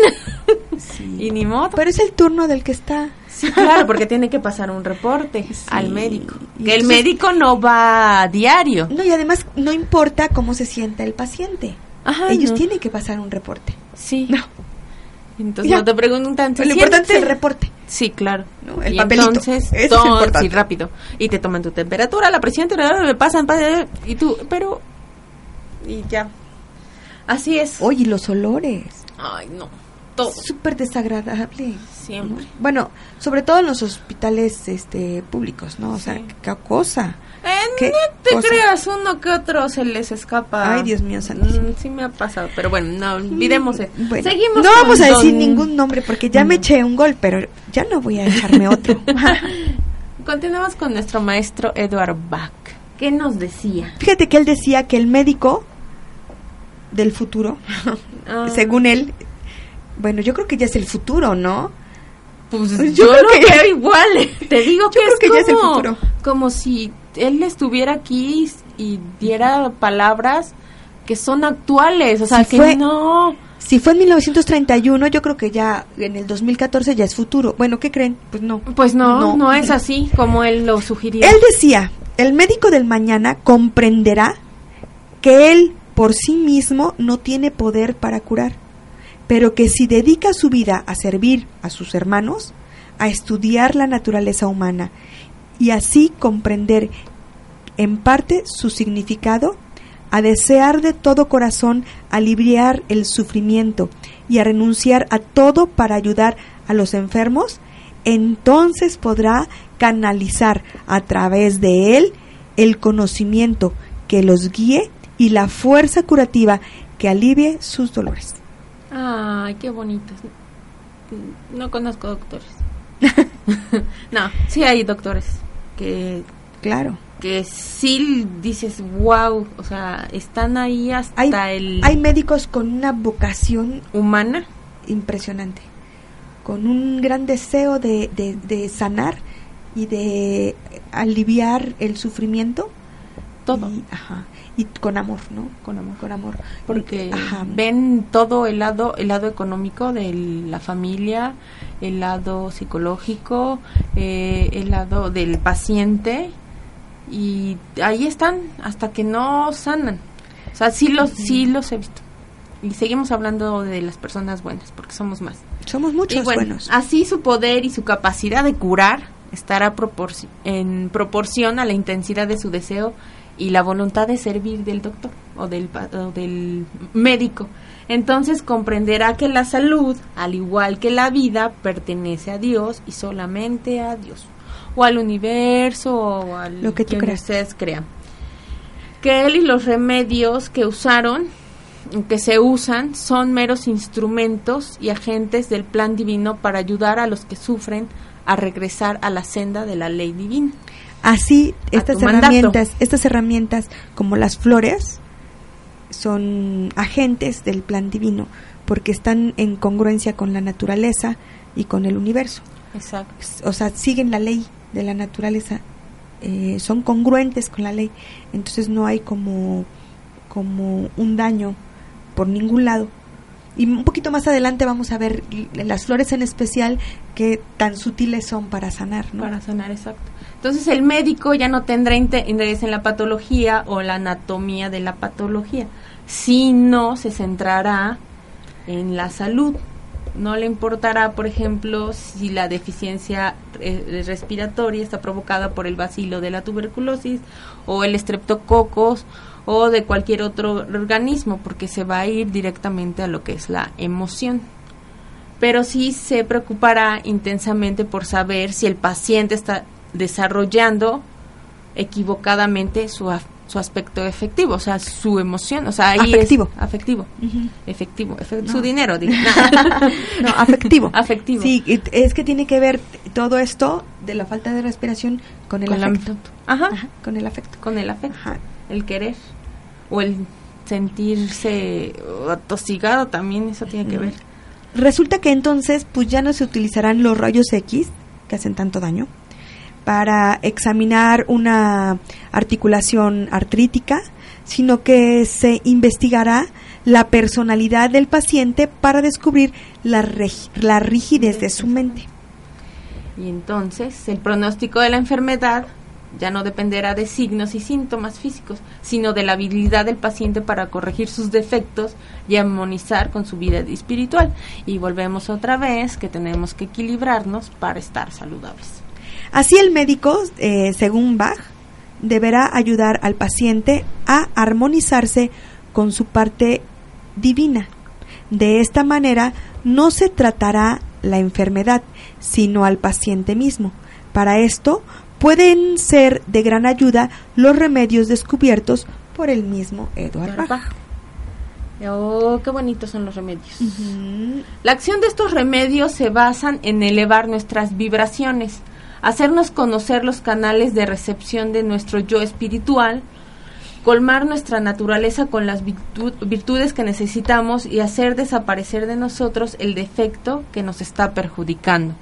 Y ni modo. Pero es el turno del que está. Sí, claro, porque tiene que pasar un reporte al médico. Y Que el médico no va a diario. No, y además no importa cómo se sienta el paciente. Ajá, Ellos no. tienen que pasar un reporte. Sí. No. Entonces Ya. no te preguntan. ¿se Lo importante es el reporte. Sí, claro. ¿no? El y papelito. entonces, Eso es todo, importante. sí, rápido. Y te toman tu temperatura, la presión, te le pasan, pasan, y tú, pero... Y ya. Así es. Oye, y los olores. Ay, no. Todo. Súper desagradable. Siempre. ¿no? Bueno, sobre todo en los hospitales este públicos, ¿no? O sea, Sí. qué cosa. Eh, ¿Qué no te cosa? creas, uno que otro se les escapa. Ay, Dios mío santísimo. Mm, sí me ha pasado, pero bueno, no olvidemos. eso. Bueno, Seguimos no vamos a decir don- ningún nombre porque ya me eché un gol, pero ya no voy a echarme otro. *laughs* Continuamos con nuestro maestro Edward Bach. ¿Qué nos decía? Fíjate que él decía que el médico del futuro, *laughs* Ah, según él, bueno, yo creo que ya es el futuro, ¿no? Pues Yo yo, creo lo que- veo igual. *laughs* Te digo Yo que creo es que como, ya es el futuro. como si él estuviera aquí y diera palabras que son actuales. O sea, Si que fue- no. Si fue en 1931, yo creo que ya en el 2014 ya es futuro. Bueno, ¿qué creen? Pues no. Pues no, no, es así como él lo sugería. Él decía, el médico del mañana comprenderá que él por sí mismo no tiene poder para curar, pero que si dedica su vida a servir a sus hermanos, a estudiar la naturaleza humana y así comprender en parte su significado, a desear de todo corazón aliviar el sufrimiento y a renunciar a todo para ayudar a los enfermos, entonces podrá canalizar a través de él el conocimiento que los guíe y la fuerza curativa que alivie sus dolores. Ay, qué bonitos. No conozco doctores. *laughs* *laughs* no, sí hay doctores que Claro. que sí dices, wow, o sea, están ahí hasta Hay, el hay médicos con una vocación humana. impresionante, con un gran deseo de, de- de sanar y de aliviar el sufrimiento. Todo. Y, ajá, y con amor, ¿no? Con amor. Con amor. porque Ajá. ven todo el lado el lado económico de la familia el lado psicológico eh, el lado del paciente y ahí están hasta que no sanan o sea sí los sí los he visto y seguimos hablando de las personas buenas porque somos más Somos muchos y bueno, buenos. así su poder y su capacidad de curar estará proporci- en proporción a la intensidad de su deseo y la voluntad de servir del doctor o del, o del médico. Entonces comprenderá que la salud, al igual que la vida, pertenece a Dios y solamente a Dios. O al universo o al Lo que tú creas. ustedes crean. Que él y los remedios que usaron que se usan son meros instrumentos y agentes del plan divino para ayudar a los que sufren a regresar a la senda de la ley divina. Así, estas herramientas, estas herramientas como las flores son agentes del plan divino porque están en congruencia con la naturaleza y con el universo. Exacto. O sea, siguen la ley de la naturaleza, eh, son congruentes con la ley, entonces no hay como, como un daño por ningún lado. Y un poquito más adelante vamos a ver las flores en especial que tan sutiles son para sanar. Para sanar, exacto. Entonces el médico ya no tendrá inte- interés en la patología o la anatomía de la patología, sino se centrará en la salud. No le importará, por ejemplo, si la deficiencia eh, respiratoria está provocada por el bacilo de la tuberculosis o el estreptococos o de cualquier otro organismo, porque se va a ir directamente a lo que es la emoción pero sí se preocupará intensamente por saber si el paciente está desarrollando equivocadamente su, af- su aspecto efectivo, o sea, su emoción, o sea, ahí Afectivo. es afectivo, Ujú. efectivo, No. su dinero, digo. *laughs* No, afectivo. Afectivo. Sí, es que tiene que ver todo esto de la falta de respiración con el Con la- afecto. Ajá, Ajá, con el afecto. con el afecto, Ajá. El querer o el sentirse atosigado también eso tiene que ver. Resulta que entonces pues ya no se utilizarán los rayos X que hacen tanto daño para examinar una articulación artrítica, sino que se investigará la personalidad del paciente para descubrir la, la rigidez de su mente. Y entonces el pronóstico de la enfermedad ya no dependerá de signos y síntomas físicos, sino de la habilidad del paciente para corregir sus defectos y armonizar con su vida espiritual. Y volvemos otra vez que tenemos que equilibrarnos para estar saludables. Así el médico, eh, según Bach, deberá ayudar al paciente a armonizarse con su parte divina. De esta manera no se tratará la enfermedad, sino al paciente mismo. Para esto pueden ser de gran ayuda los remedios descubiertos por el mismo Edward Bach. Oh, qué bonitos son los remedios. La acción de estos remedios se basan en elevar nuestras vibraciones, hacernos conocer los canales de recepción de nuestro yo espiritual, colmar nuestra naturaleza con las virtu- virtudes que necesitamos y hacer desaparecer de nosotros el defecto que nos está perjudicando.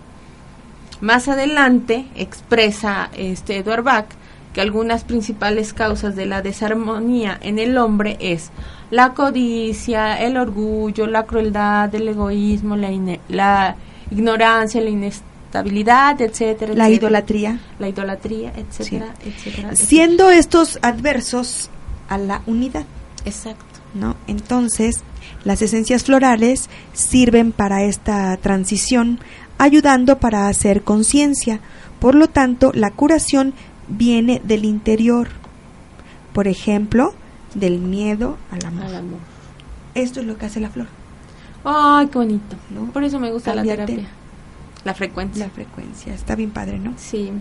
Más adelante expresa este Edward Bach que algunas principales causas de la desarmonía en el hombre es la codicia, el orgullo, la crueldad, el egoísmo, la, la ignorancia, la inestabilidad, etcétera, La etcétera. idolatría. la idolatría, etcétera, etcétera, etcétera. Siendo estos adversos a la unidad. exacto. ¿no? Entonces, las esencias florales sirven para esta transición, ayudando para hacer conciencia. Por lo tanto, la curación viene del interior. Por ejemplo, del miedo al amor. Al amor. Esto es lo que hace la flor, Ay, qué bonito. ¿no? Por eso me gusta Cambiarte la terapia. La frecuencia. La frecuencia. Está bien padre, ¿no? Sí.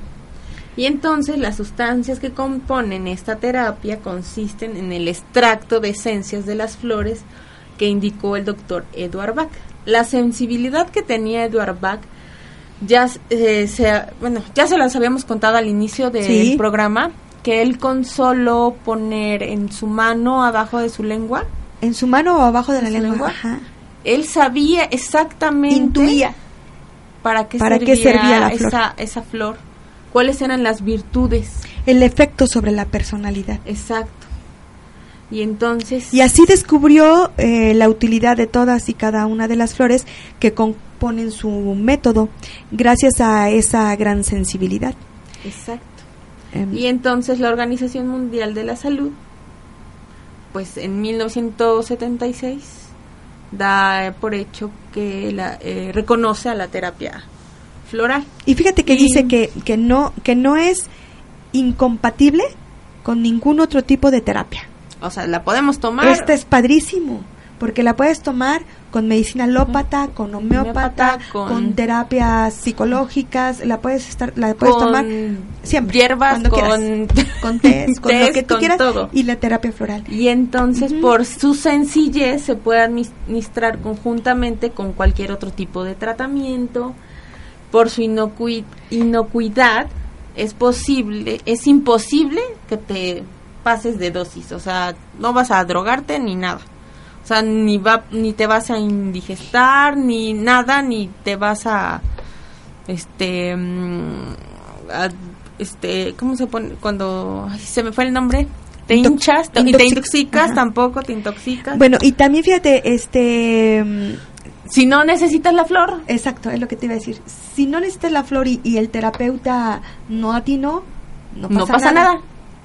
Y entonces las sustancias que componen esta terapia consisten en el extracto de esencias de las flores que indicó el doctor Edward Bach. La sensibilidad que tenía Edward Bach ya eh, se, bueno, ya se las habíamos contado al inicio del Sí. programa que él con solo poner en su mano abajo de su lengua, En su mano o abajo de la ¿En su lengua. lengua? Ajá. él sabía exactamente Intuía. para qué, ¿Para servía, qué servía la flor? Esa, esa flor, cuáles eran las virtudes. El efecto sobre la personalidad. Exacto. Y entonces... Y así descubrió eh, la utilidad de todas y cada una de las flores que componen su método, gracias a esa gran sensibilidad. Exacto. Em, Y entonces la Organización Mundial de la Salud, pues en 1976, da por hecho que la, eh, reconoce a la terapia floral. y fíjate que y- dice que, que no que no es incompatible con ningún otro tipo de terapia. O sea, la podemos tomar. Este es padrísimo, porque la puedes tomar con medicina alópata, con homeópata, con, con- terapias psicológicas, la puedes estar la puedes con tomar siempre, hierbas, cuando quieras. con, *laughs* con test, con lo *laughs* que tú con quieras todo. y la terapia floral. Y entonces, por su sencillez, se puede administrar conjuntamente con cualquier otro tipo de tratamiento. Por su inocui- inocuidad, es posible, es imposible que te pases de dosis. O sea, no vas a drogarte ni nada. O sea, ni, va, ni te vas a indigestar, ni nada, ni te vas a. Este. mm, a- este ¿Cómo se pone? Cuando. ay, se me fue el nombre. Te Intox- hinchas, te, te intoxic- intoxicas, Ajá. tampoco te intoxicas. Bueno, y también fíjate, este mm, si no necesitas la flor, Exacto, es lo que te iba a decir. Si no necesitas la flor y, y el terapeuta no atinó, no no pasa nada.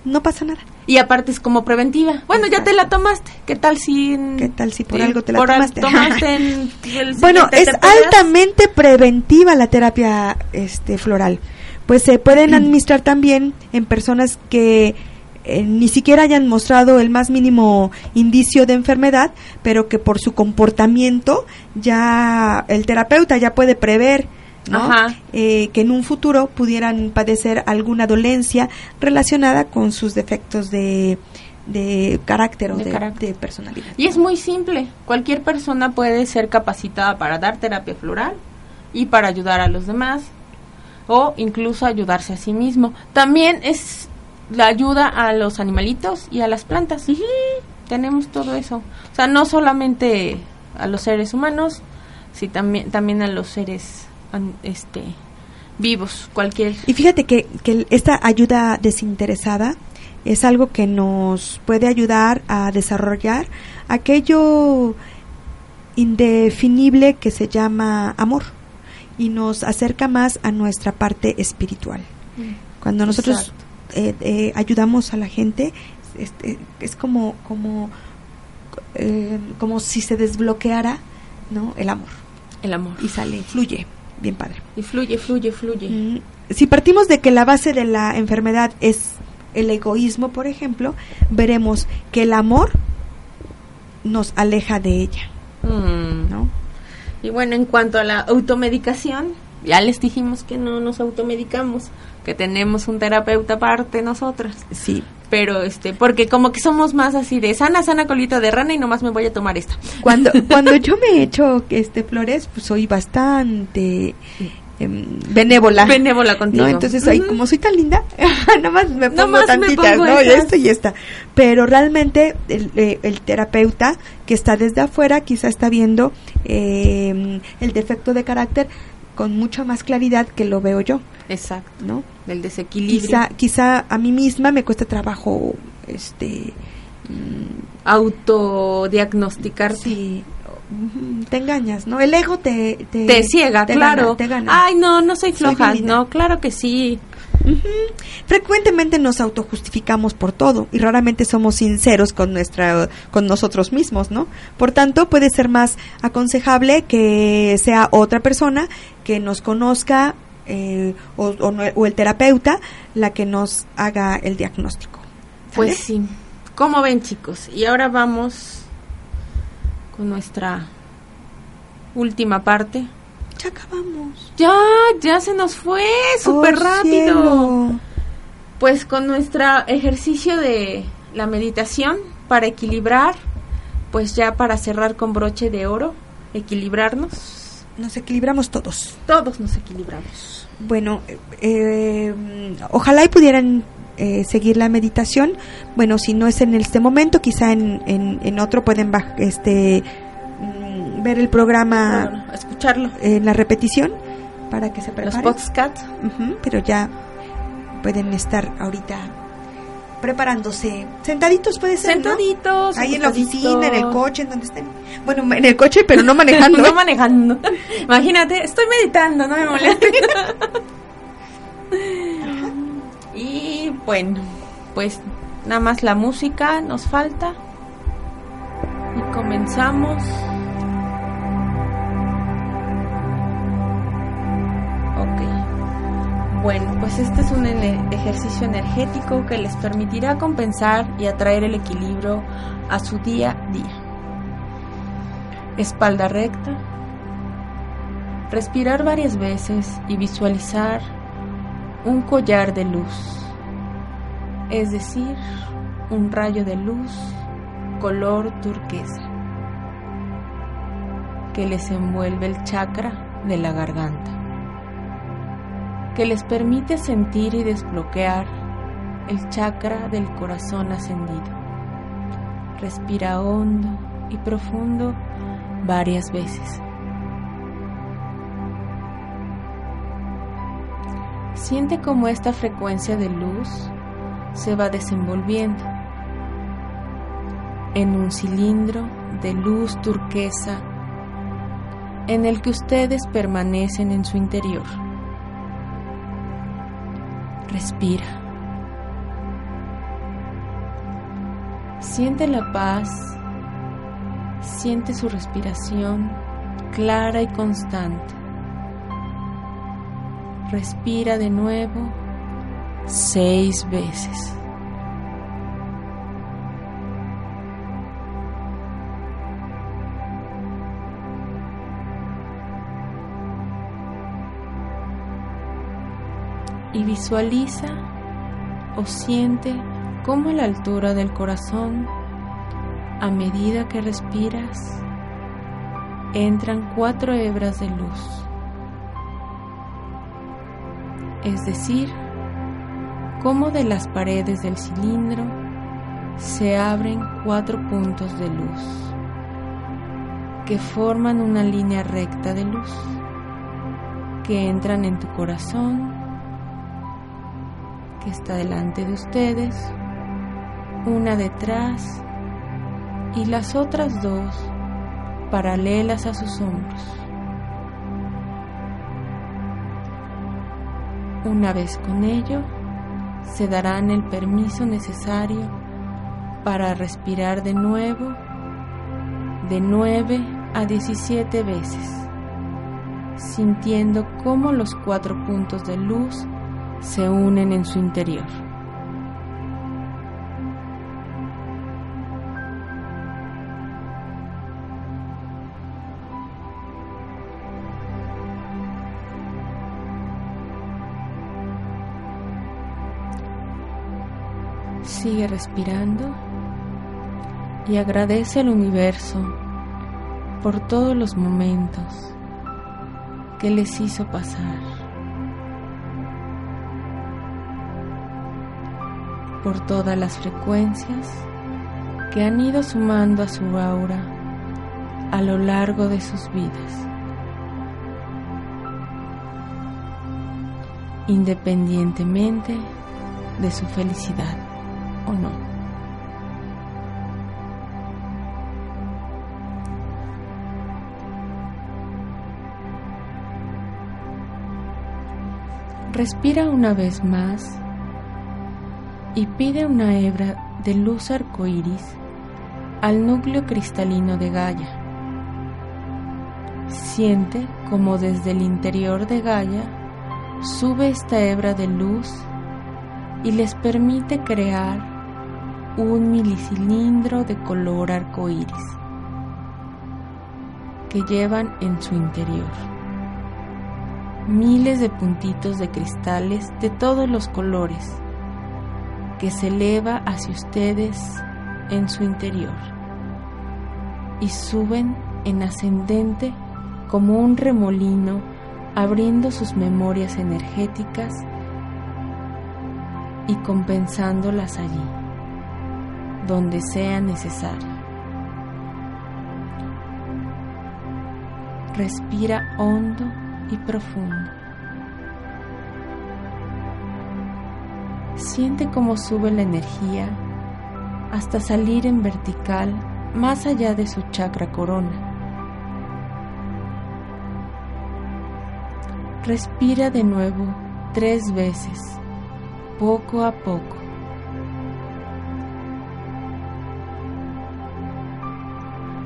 No pasa nada. Y aparte es como preventiva. Bueno, ya te la tomaste. ¿Qué tal si... en- ¿Qué tal si por algo te la por tomaste? tomaste en *laughs* el Bueno, es altamente preventiva la terapia este floral. Pues se pueden administrar también en personas que eh, ni siquiera hayan mostrado el más mínimo indicio de enfermedad, pero que por su comportamiento ya el terapeuta ya puede prever ¿no? Ajá. Eh, que en un futuro pudieran padecer alguna dolencia relacionada con sus defectos de, de carácter o De de, carácter. de personalidad. Y es muy simple. Cualquier persona puede ser capacitada para dar terapia floral y para ayudar a los demás o incluso ayudarse a sí mismo. También es la ayuda a los animalitos y a las plantas. Tenemos todo eso. O sea, no solamente a los seres humanos, sí también también a los seres este vivos, cualquier Y fíjate que, que esta ayuda desinteresada es algo que nos puede ayudar a desarrollar aquello indefinible que se llama amor y nos acerca más a nuestra parte espiritual. Cuando nosotros eh, eh, ayudamos a la gente, este, es como, como, eh, como si se desbloqueara ¿no? el amor el amor. y sale, fluye, bien padre. Y fluye, fluye, fluye. Mm, Si partimos de que la base de la enfermedad es el egoísmo, por ejemplo, veremos que el amor nos aleja de ella, Mm. ¿no? Y bueno, en cuanto a la automedicación, ya les dijimos que no nos automedicamos, que tenemos un terapeuta aparte nosotras. Sí. Pero este, porque como que somos más así de sana, sana colita de rana y nomás me voy a tomar esta. Cuando *laughs* cuando yo me he hecho este flores, pues soy bastante em, benévola. Benévola contigo. ¿no? Entonces, ahí, como soy tan linda, *laughs* nada más me pongo Nomás me tantitas, pongo ¿no? Y esto y esta. Pero realmente el, eh, el terapeuta que está desde afuera quizá está viendo eh, el defecto de carácter con mucha más claridad que lo veo yo, Exacto, ¿no? del desequilibrio. Quizá, quizá a mí misma me cuesta trabajo, este, mm, Autodiagnosticarte. sí, te engañas, ¿no? El ego te... Te, Te ciega, te claro. gana, te gana. Ay, no, no soy floja. no, claro que sí. Ujú. Frecuentemente nos autojustificamos por todo y raramente somos sinceros con nuestra con nosotros mismos, ¿no? Por tanto, puede ser más aconsejable que sea otra persona que nos conozca eh, o, o no- o el terapeuta la que nos haga el diagnóstico. Pues sí. ¿Cómo ven, chicos? Y ahora vamos con nuestra última parte. Ya acabamos. Ya, ya se nos fue súper Oh, rápido. cielo. Pues con nuestro ejercicio de la meditación para equilibrar, pues ya para cerrar con broche de oro, equilibrarnos. Nos equilibramos todos. Todos nos equilibramos. Bueno, eh, ojalá y pudieran eh, seguir la meditación. Bueno, si no es en este momento, quizá en, en, en otro pueden este, mm, ver el programa escucharlo. en la repetición para que se Los preparen. podcasts. Ujú, pero ya pueden estar ahorita preparándose. Sentaditos puede ser, ¿no? Sentaditos. Ahí en la oficina, en el coche, en donde estén. Bueno, en el coche, pero no *laughs* manejando. no manejando. Imagínate, estoy meditando, no me molestes. y bueno, pues nada más la música nos falta. Y comenzamos. Bueno, pues este es un ejercicio energético que les permitirá compensar y atraer el equilibrio a su día a día. Espalda recta, respirar varias veces y visualizar un collar de luz, es decir, un rayo de luz color turquesa que les envuelve el chakra de la garganta, que les permite sentir y desbloquear el chakra del corazón ascendido. Respira hondo y profundo varias veces. Siente cómo esta frecuencia de luz se va desenvolviendo en un cilindro de luz turquesa en el que ustedes permanecen en su interior. Respira. Siente la paz Siente su respiración clara y constante. Respira de nuevo seis veces. Y visualiza o siente cómo la altura del corazón, a medida que respiras, entran cuatro hebras de luz. Es decir, cómo de las paredes del cilindro se abren cuatro puntos de luz que forman una línea recta de luz que entran en tu corazón que está delante de ustedes, una detrás y las otras dos paralelas a sus hombros. Una vez con ello, se darán el permiso necesario para respirar de nuevo de 9 a 17 veces, sintiendo cómo los cuatro puntos de luz se unen en su interior. Sigue respirando y agradece al universo por todos los momentos que les hizo pasar, por todas las frecuencias que han ido sumando a su aura a lo largo de sus vidas, independientemente de su felicidad o no. Respira una vez más y pide una hebra de luz arcoíris al núcleo cristalino de Gaia. Siente como desde el interior de Gaia sube esta hebra de luz y les permite crear un milicilindro de color arcoíris que llevan en su interior miles de puntitos de cristales de todos los colores que se eleva hacia ustedes en su interior y suben en ascendente como un remolino abriendo sus memorias energéticas y compensándolas allí, donde sea necesario. Respira hondo y profundo. Siente cómo sube la energía hasta salir en vertical más allá de su chakra corona. Respira de nuevo tres veces, poco a poco.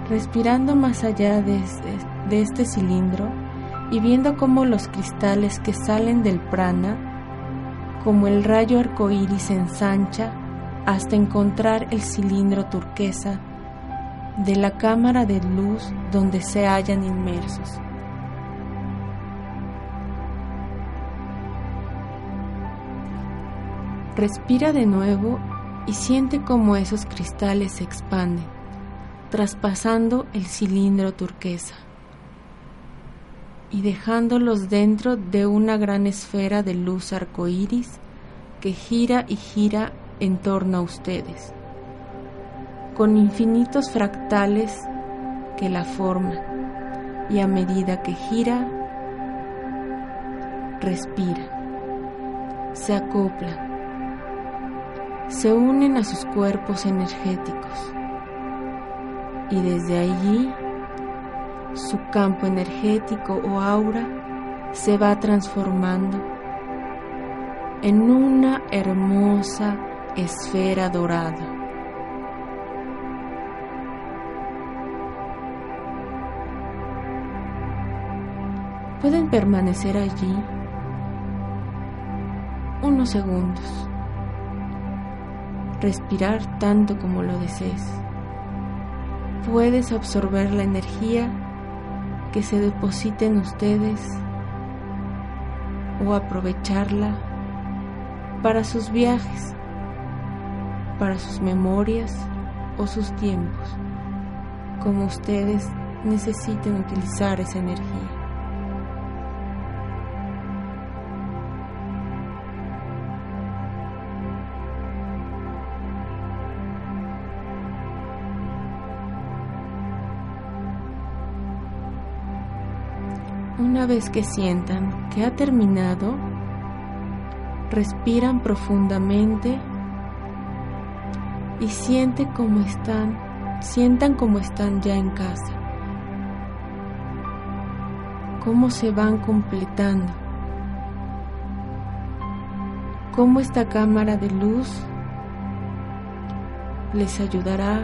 Respirando más allá de este, de este cilindro, y viendo cómo los cristales que salen del prana, como el rayo arcoíris, ensancha hasta encontrar el cilindro turquesa de la cámara de luz donde se hallan inmersos. Respira de nuevo y siente cómo esos cristales se expanden, traspasando el cilindro turquesa y dejándolos dentro de una gran esfera de luz arcoíris que gira y gira en torno a ustedes, con infinitos fractales que la forman, y a medida que gira, respira, se acopla, se unen a sus cuerpos energéticos, y desde allí su campo energético o aura se va transformando en una hermosa esfera dorada. Pueden permanecer allí unos segundos, respirar tanto como lo desees. Puedes absorber la energía que se deposite en ustedes o aprovecharla para sus viajes, para sus memorias o sus tiempos, como ustedes necesiten utilizar esa energía. Una vez que sientan que ha terminado, respiran profundamente y siente como están, sientan como están ya en casa. Cómo se van completando. Cómo esta cámara de luz les ayudará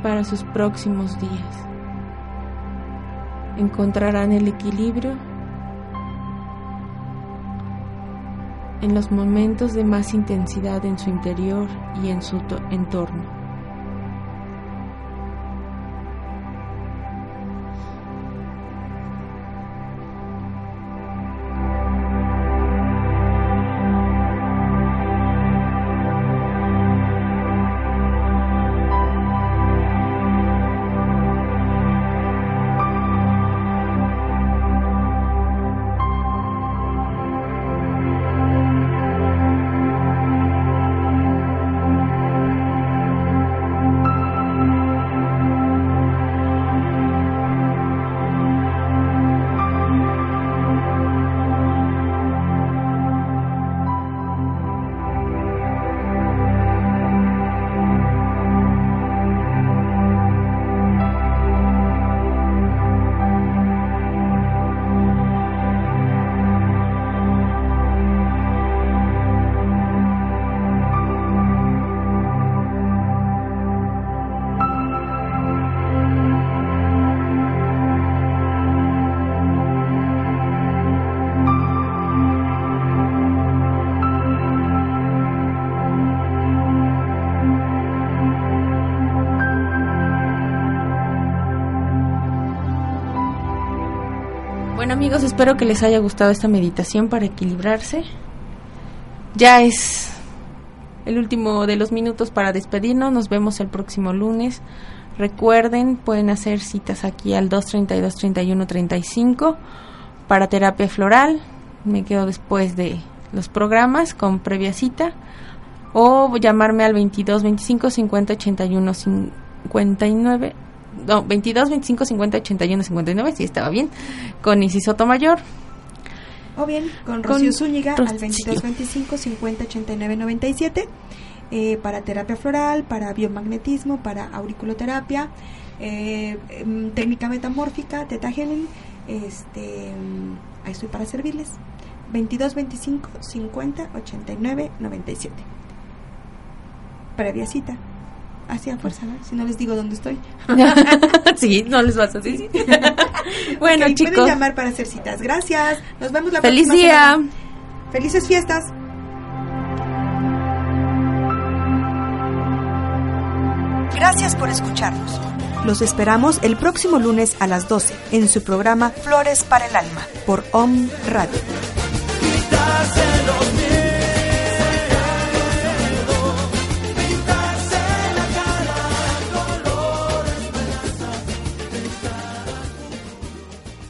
para sus próximos días encontrarán el equilibrio en los momentos de más intensidad en su interior y en su entorno. Espero que les haya gustado esta meditación para equilibrarse. Ya es el último de los minutos para despedirnos. Nos vemos el próximo lunes. Recuerden, pueden hacer citas aquí al 232 31 35 para terapia floral. Me quedo después de los programas con previa cita o llamarme al 22 25 50 81 59 no, 22, 25, 50, 81, 59, si estaba bien, con Isis Sotomayor. O bien, con Rocío Zúñiga al 22, 25, 50, 89, 97, eh, para terapia floral, para biomagnetismo, para auriculoterapia, eh, em, técnica metamórfica, teta healing, este, mm, ahí estoy para servirles. 22, 25, 50, 89, 97. Previa cita así a fuerza, ¿no? Si no les digo dónde estoy. *laughs* sí, no les vas a decir. *laughs* bueno, chicos. Pueden llamar para hacer citas. Gracias. Nos vemos la Feliz día. Felices fiestas. Gracias por escucharnos. Los esperamos el próximo lunes a las 12 en su programa Flores para el Alma por OM Radio.